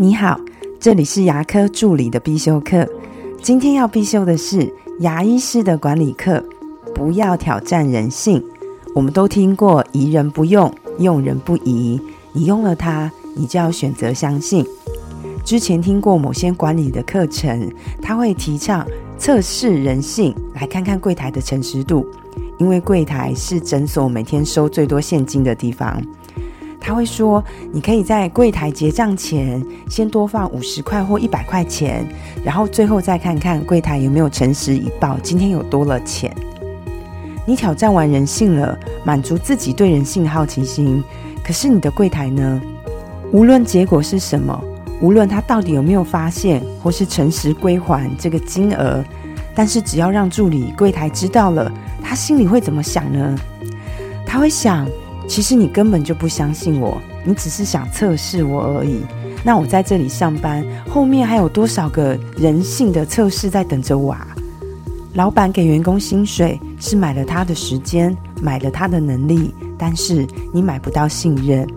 你好，这里是牙科助理的必修课。今天要必修的是牙医师的管理课。不要挑战人性。我们都听过“疑人不用，用人不疑”。你用了它，你就要选择相信。之前听过某些管理的课程，他会提倡测试人性，来看看柜台的诚实度，因为柜台是诊所每天收最多现金的地方。他会说：“你可以在柜台结账前先多放五十块或一百块钱，然后最后再看看柜台有没有诚实以报今天有多了钱。你挑战完人性了，满足自己对人性的好奇心。可是你的柜台呢？无论结果是什么，无论他到底有没有发现或是诚实归还这个金额，但是只要让助理柜台知道了，他心里会怎么想呢？他会想。”其实你根本就不相信我，你只是想测试我而已。那我在这里上班，后面还有多少个人性的测试在等着我啊？老板给员工薪水是买了他的时间，买了他的能力，但是你买不到信任。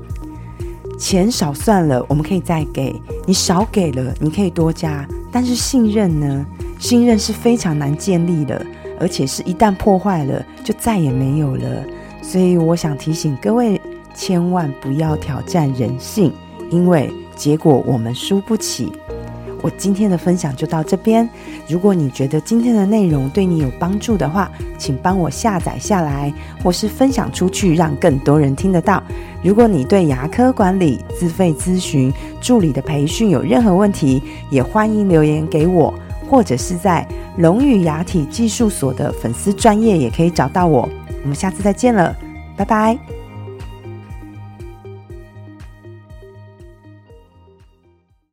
钱少算了，我们可以再给你少给了，你可以多加，但是信任呢？信任是非常难建立的，而且是一旦破坏了，就再也没有了。所以我想提醒各位，千万不要挑战人性，因为结果我们输不起。我今天的分享就到这边。如果你觉得今天的内容对你有帮助的话，请帮我下载下来，或是分享出去，让更多人听得到。如果你对牙科管理、自费咨询、助理的培训有任何问题，也欢迎留言给我，或者是在龙语牙体技术所的粉丝专业也可以找到我。我们下次再见了，拜拜。